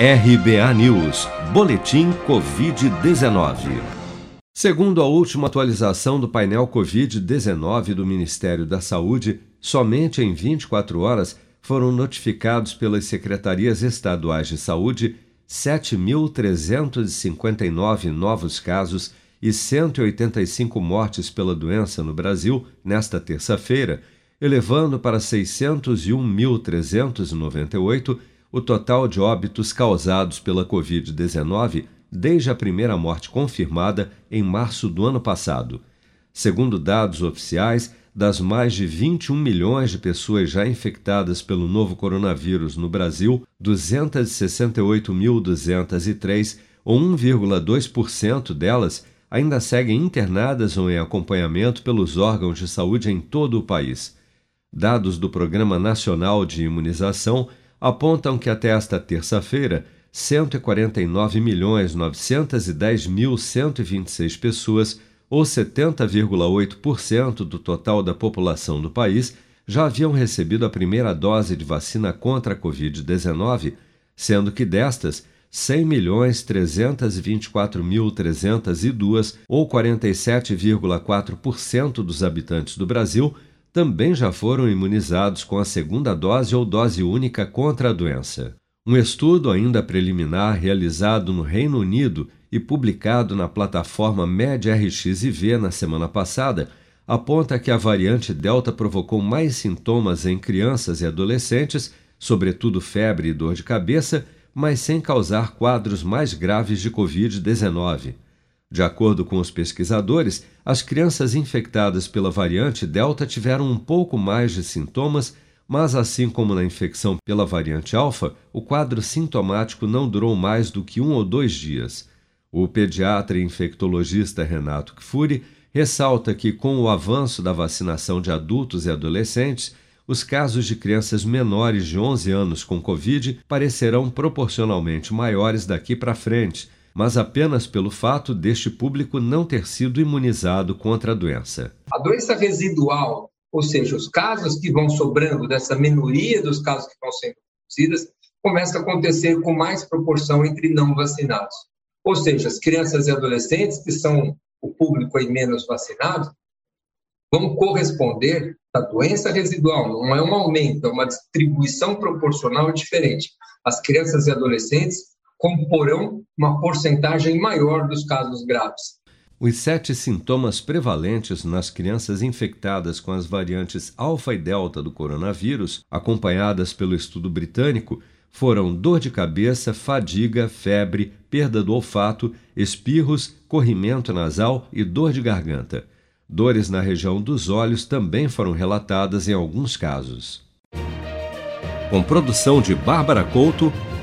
RBA News, Boletim Covid-19. Segundo a última atualização do painel Covid-19 do Ministério da Saúde, somente em 24 horas foram notificados pelas secretarias estaduais de saúde 7.359 novos casos e 185 mortes pela doença no Brasil nesta terça-feira, elevando para 601.398 o total de óbitos causados pela Covid-19 desde a primeira morte confirmada em março do ano passado. Segundo dados oficiais, das mais de 21 milhões de pessoas já infectadas pelo novo coronavírus no Brasil, 268.203, ou 1,2% delas, ainda seguem internadas ou em acompanhamento pelos órgãos de saúde em todo o país. Dados do Programa Nacional de Imunização apontam que até esta terça-feira, 149.910.126 pessoas, ou 70,8% do total da população do país, já haviam recebido a primeira dose de vacina contra a Covid-19, sendo que destas, 100.324.302, ou 47,4% dos habitantes do Brasil, também já foram imunizados com a segunda dose ou dose única contra a doença. Um estudo ainda preliminar realizado no Reino Unido e publicado na plataforma MedRxiv na semana passada aponta que a variante Delta provocou mais sintomas em crianças e adolescentes, sobretudo febre e dor de cabeça, mas sem causar quadros mais graves de Covid-19. De acordo com os pesquisadores, as crianças infectadas pela variante Delta tiveram um pouco mais de sintomas, mas assim como na infecção pela variante Alfa, o quadro sintomático não durou mais do que um ou dois dias. O pediatra e infectologista Renato Kfouri ressalta que, com o avanço da vacinação de adultos e adolescentes, os casos de crianças menores de 11 anos com Covid parecerão proporcionalmente maiores daqui para frente mas apenas pelo fato deste público não ter sido imunizado contra a doença. A doença residual, ou seja, os casos que vão sobrando dessa minoria dos casos que vão sendo produzidos, começa a acontecer com mais proporção entre não vacinados. Ou seja, as crianças e adolescentes, que são o público aí menos vacinado, vão corresponder à doença residual, não é um aumento, é uma distribuição proporcional diferente. As crianças e adolescentes comporão uma porcentagem maior dos casos graves. Os sete sintomas prevalentes nas crianças infectadas com as variantes alfa e delta do coronavírus, acompanhadas pelo estudo britânico, foram dor de cabeça, fadiga, febre, perda do olfato, espirros, corrimento nasal e dor de garganta. Dores na região dos olhos também foram relatadas em alguns casos. Com produção de Bárbara Couto,